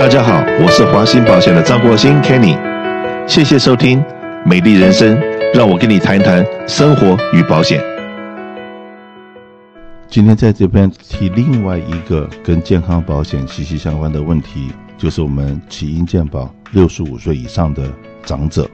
大家好，我是华兴保险的张国兴 Kenny，谢谢收听美丽人生，让我跟你谈一谈生活与保险。今天在这边提另外一个跟健康保险息息相关的问题，就是我们起因健保六十五岁以上的长者，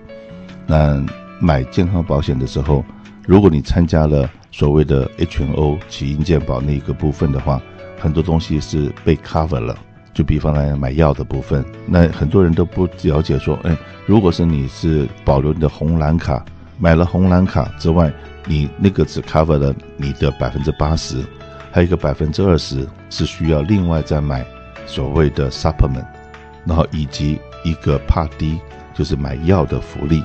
那买健康保险的时候，如果你参加了所谓的 HMO 起因健保那一个部分的话，很多东西是被 cover 了。就比方来买药的部分，那很多人都不了解说，哎，如果是你是保留你的红蓝卡，买了红蓝卡之外，你那个只 cover 了你的百分之八十，还有一个百分之二十是需要另外再买所谓的 supplement，然后以及一个 Part D 就是买药的福利。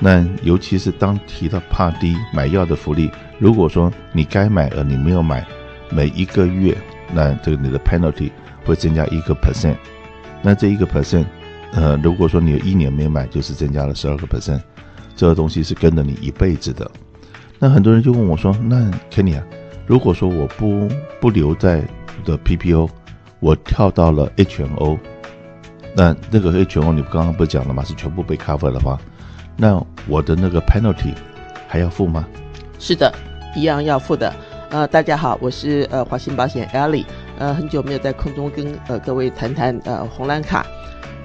那尤其是当提到 Part D 买药的福利，如果说你该买而你没有买，每一个月那这个你的 penalty。会增加一个 percent，那这一个 percent，呃，如果说你有一年没买，就是增加了十二个 percent，这个东西是跟着你一辈子的。那很多人就问我说：“那 Kenny 啊，如果说我不不留在的 PPO，我跳到了 HMO，那那个 HMO 你刚刚不讲了吗？是全部被 cover 的话，那我的那个 penalty 还要付吗？”是的，一样要付的。呃，大家好，我是呃华信保险 Ellie。呃，很久没有在空中跟呃各位谈谈呃红蓝卡，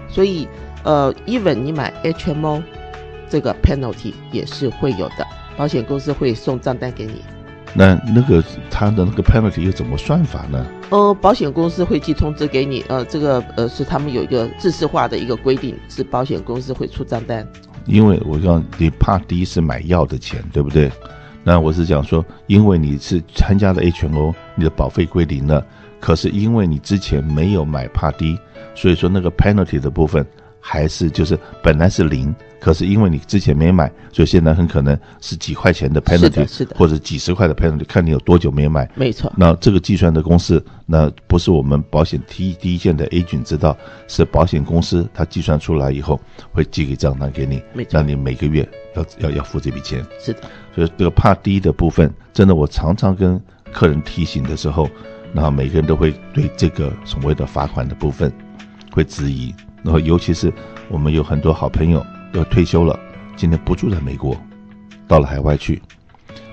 所以呃，even 你买 HMO 这个 penalty 也是会有的，保险公司会送账单给你。那那个他的那个 penalty 又怎么算法呢？呃，保险公司会寄通知给你，呃，这个呃是他们有一个制式化的一个规定，是保险公司会出账单。因为我讲你怕第一次买药的钱，对不对？那我是讲说，因为你是参加了 HMO，你的保费归零了。可是因为你之前没有买 Part D，所以说那个 penalty 的部分还是就是本来是零，可是因为你之前没买，所以现在很可能是几块钱的 penalty，是的，是的，或者几十块的 penalty，看你有多久没买。没错。那这个计算的公式，那不是我们保险第一第一线的 agent 知道，是保险公司它计算出来以后会寄给账单给你，没错。那你每个月要要要付这笔钱。是的。所以这个 Part D 的部分，真的我常常跟客人提醒的时候。然后每个人都会对这个所谓的罚款的部分会质疑，然后尤其是我们有很多好朋友要退休了，今天不住在美国，到了海外去，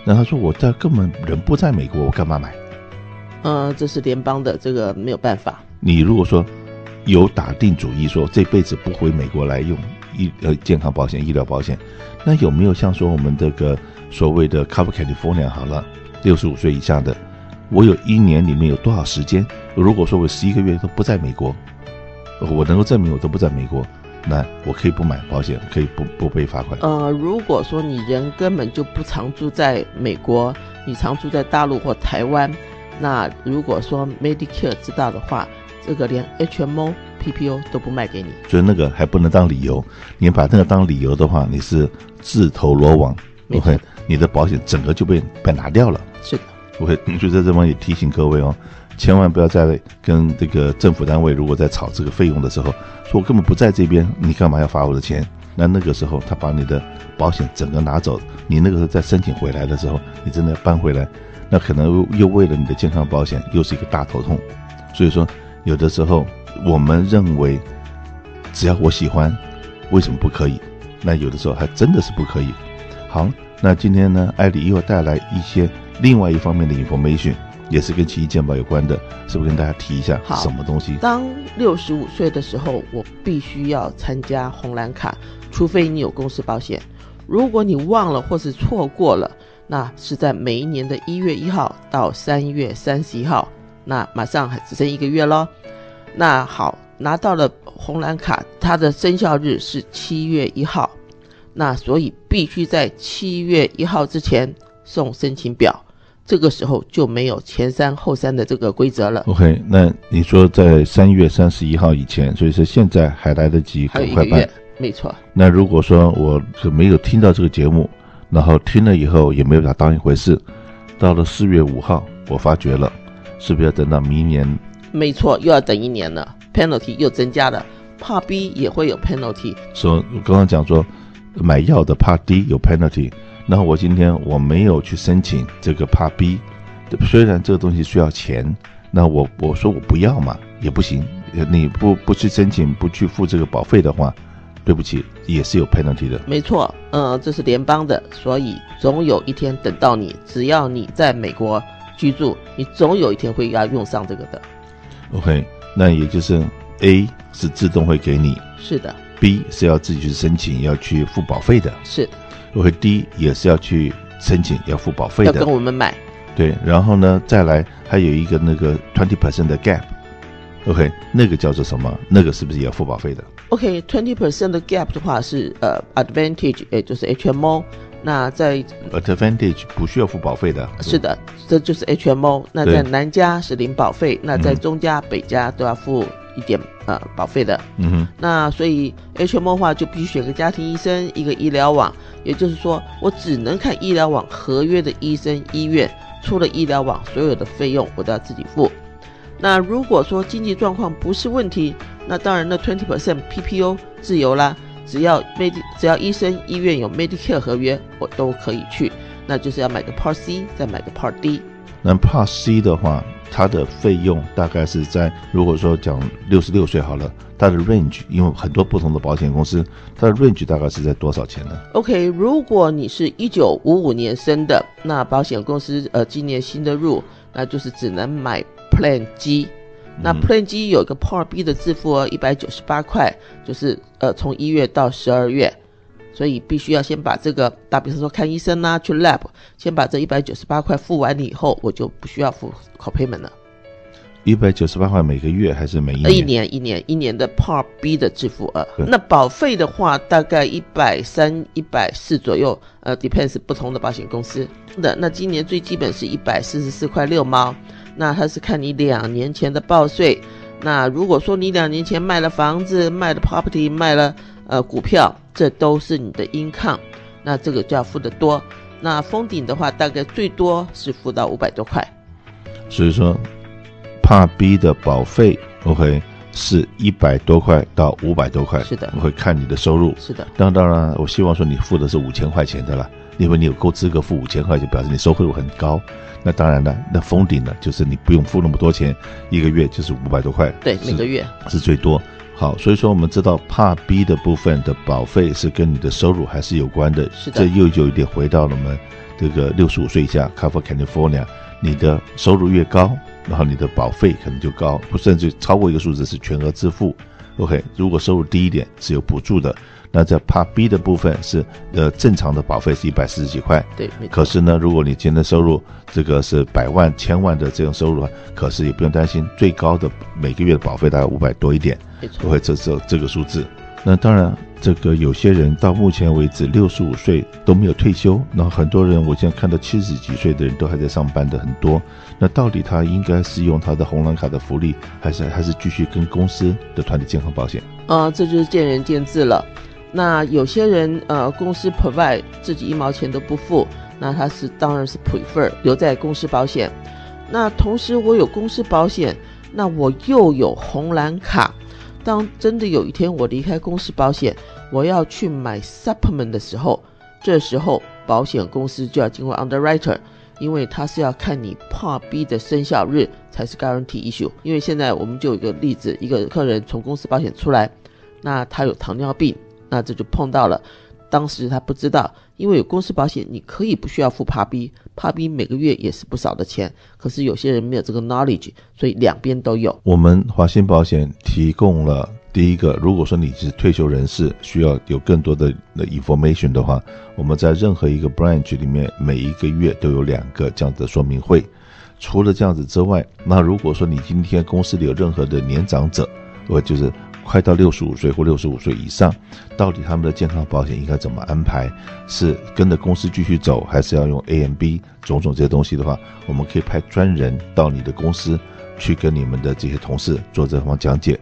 那他说我在根本人不在美国，我干嘛买？嗯，这是联邦的，这个没有办法。你如果说有打定主意说这辈子不回美国来用医呃健康保险、医疗保险，那有没有像说我们这个所谓的 Cover California 好了，六十五岁以下的？我有一年里面有多少时间？如果说我十一个月都不在美国，我能够证明我都不在美国，那我可以不买保险，可以不不被罚款。呃，如果说你人根本就不常住在美国，你常住在大陆或台湾，那如果说 Medicare 知道的话，这个连 HMO、PPO 都不卖给你。所以那个还不能当理由，你把那个当理由的话，你是自投罗网。OK，你的保险整个就被被拿掉了。是的。我会就在这方也提醒各位哦，千万不要再跟这个政府单位，如果在吵这个费用的时候，说我根本不在这边，你干嘛要罚我的钱？那那个时候他把你的保险整个拿走，你那个时候再申请回来的时候，你真的要搬回来，那可能又为了你的健康保险又是一个大头痛。所以说，有的时候我们认为只要我喜欢，为什么不可以？那有的时候还真的是不可以。好，那今天呢，艾莉又带来一些。另外一方面的 information 也是跟起因健保有关的，是不是跟大家提一下？好，什么东西？当六十五岁的时候，我必须要参加红蓝卡，除非你有公司保险。如果你忘了或是错过了，那是在每一年的一月一号到三月三十一号，那马上还只剩一个月喽。那好，拿到了红蓝卡，它的生效日是七月一号，那所以必须在七月一号之前送申请表。这个时候就没有前三后三的这个规则了。OK，那你说在三月三十一号以前，所以说现在还来得及，赶快办。没错。那如果说我是没有听到这个节目，然后听了以后也没有把它当一回事，到了四月五号我发觉了，是不是要等到明年？没错，又要等一年了，penalty 又增加了，Part B 也会有 penalty。说我刚刚讲说买药的 Part D 有 penalty。然后我今天我没有去申请这个 Part B，虽然这个东西需要钱，那我我说我不要嘛也不行，你不不去申请，不去付这个保费的话，对不起，也是有 penalty 的。没错，呃，这是联邦的，所以总有一天等到你，只要你在美国居住，你总有一天会要用上这个的。OK，那也就是 A 是自动会给你，是的。B 是要自己去申请，要去付保费的，是。OK，D 也是要去申请，要付保费的，要跟我们买。对，然后呢，再来还有一个那个 twenty percent 的 gap。OK，那个叫做什么？那个是不是也要付保费的？OK，twenty percent 的 gap 的话是呃 advantage，也就是 HMO。那在 advantage 不需要付保费的。是的，这就是 HMO。那在南加是零保费，那在中加、北加都要付一点呃保费的。嗯哼。那所以 HMO 的话就必须选个家庭医生，一个医疗网，也就是说我只能看医疗网合约的医生医院，出了医疗网所有的费用我都要自己付。那如果说经济状况不是问题，那当然那 twenty percent PPO 自由啦，只要 Med 只要医生医院有 Medicare 合约，我都可以去。那就是要买个 Part C，再买个 Part D。那 Part C 的话，它的费用大概是在如果说讲六十六岁好了，它的 range 因为很多不同的保险公司，它的 range 大概是在多少钱呢？OK，如果你是一九五五年生的，那保险公司呃今年新的入，那就是只能买。Plan G，那 Plan G 有一个 Part B 的自付额一百九十八块，就是呃从一月到十二月，所以必须要先把这个，打比方说看医生呐、啊，去 Lab，先把这一百九十八块付完了以后，我就不需要付 Copayment 了。一百九十八块每个月还是每一年？一年一年一年的 Part B 的支付额。那保费的话，大概一百三、一百四左右，呃，depends 不同的保险公司的。那今年最基本是一百四十四块六毛。那它是看你两年前的报税。那如果说你两年前卖了房子、卖了 property、卖了呃股票，这都是你的 income，那这个就要付得多。那封顶的话，大概最多是付到五百多块。所以说，Part B 的保费，OK，是一百多块到五百多块。是的，我会看你的收入。是的。当当然，我希望说你付的是五千块钱的了，因为你有够资格付五千块，就表示你收费很高。那当然了，那封顶呢，就是你不用付那么多钱，一个月就是五百多块，对，每个月是最多。好，所以说我们知道 Part B 的部分的保费是跟你的收入还是有关的，是的。这又有一点回到了我们这个六十五岁以下 Cover California，你的收入越高，然后你的保费可能就高，不甚至超过一个数字是全额支付。OK，如果收入低一点是有补助的。那在 Part B 的部分是，呃，正常的保费是一百四十几块，对。可是呢，如果你今天的收入这个是百万、千万的这种收入，可是也不用担心，最高的每个月的保费大概五百多一点，不会这这这个数字。那当然，这个有些人到目前为止六十五岁都没有退休，那很多人我现在看到七十几岁的人都还在上班的很多。那到底他应该是用他的红蓝卡的福利，还是还是继续跟公司的团体健康保险？啊，这就是见仁见智了。那有些人呃，公司 provide 自己一毛钱都不付，那他是当然是 prefer 留在公司保险。那同时我有公司保险，那我又有红蓝卡。当真的有一天我离开公司保险，我要去买 supplement 的时候，这时候保险公司就要经过 underwriter，因为他是要看你 Part B 的生效日才是 guarantee issue。因为现在我们就有一个例子，一个客人从公司保险出来，那他有糖尿病。那这就碰到了，当时他不知道，因为有公司保险，你可以不需要付 Part B，Part B 每个月也是不少的钱。可是有些人没有这个 knowledge，所以两边都有。我们华信保险提供了第一个，如果说你是退休人士，需要有更多的 information 的话，我们在任何一个 branch 里面，每一个月都有两个这样子的说明会。除了这样子之外，那如果说你今天公司里有任何的年长者，或就是。快到六十五岁或六十五岁以上，到底他们的健康保险应该怎么安排？是跟着公司继续走，还是要用 A M B 种种这些东西的话，我们可以派专人到你的公司去跟你们的这些同事做这方讲解。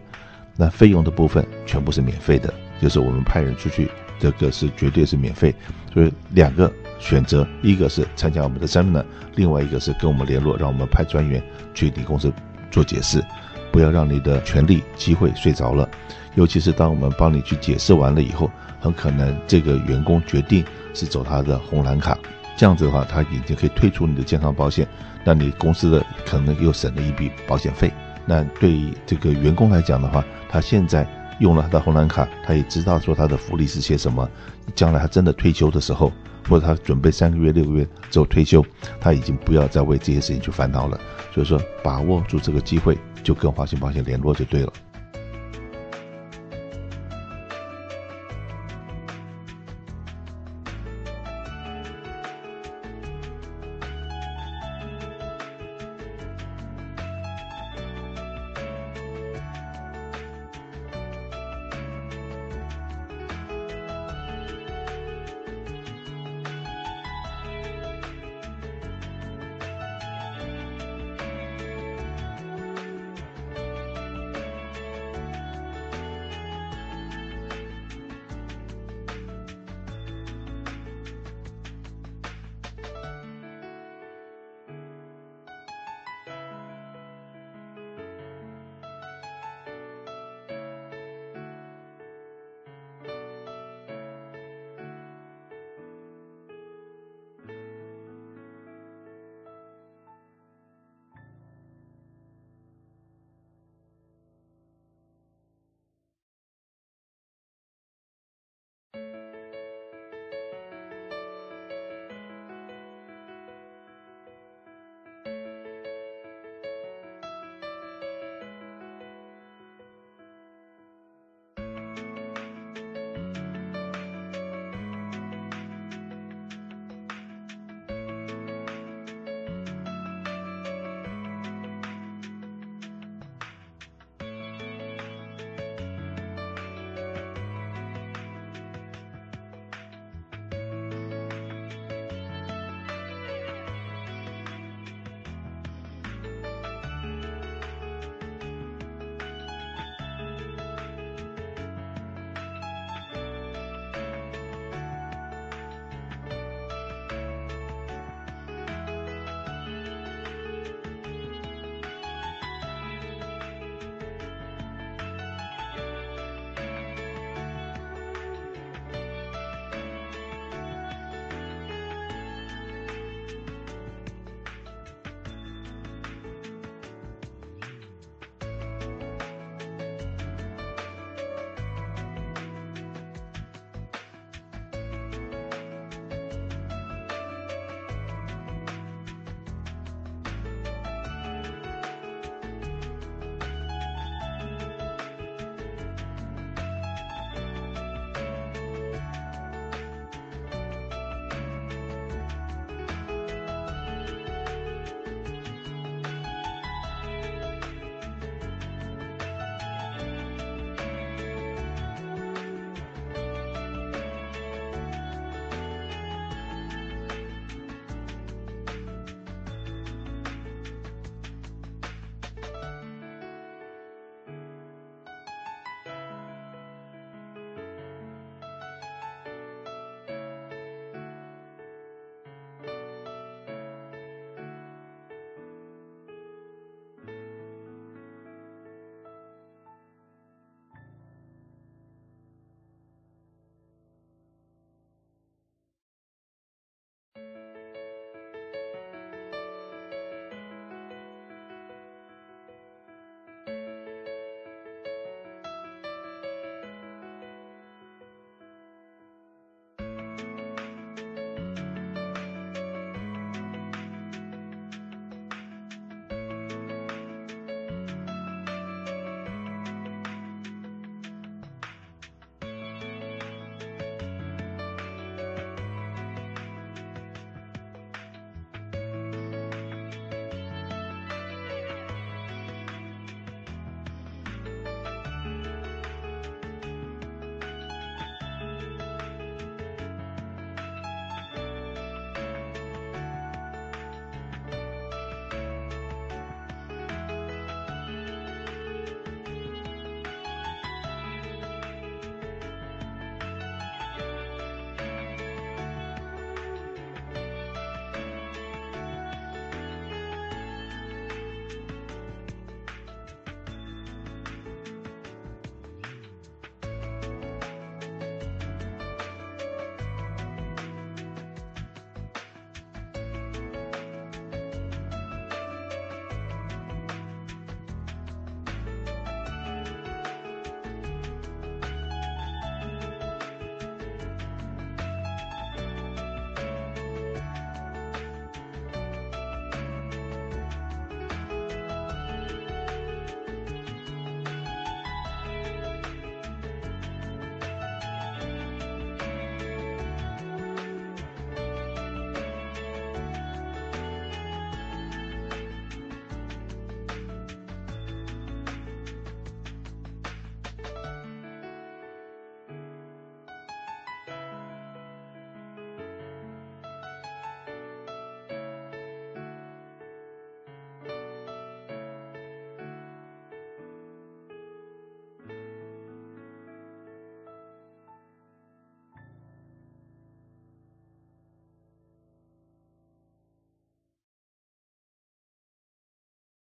那费用的部分全部是免费的，就是我们派人出去，这个是绝对是免费。所以两个选择，一个是参加我们的 seminar，另外一个是跟我们联络，让我们派专员去你公司做解释。不要让你的权利机会睡着了，尤其是当我们帮你去解释完了以后，很可能这个员工决定是走他的红蓝卡，这样子的话，他已经可以退出你的健康保险，那你公司的可能又省了一笔保险费。那对于这个员工来讲的话，他现在用了他的红蓝卡，他也知道说他的福利是些什么。将来他真的退休的时候，或者他准备三个月、六个月之后退休，他已经不要再为这些事情去烦恼了。所以说，把握住这个机会，就跟华信保险联络就对了。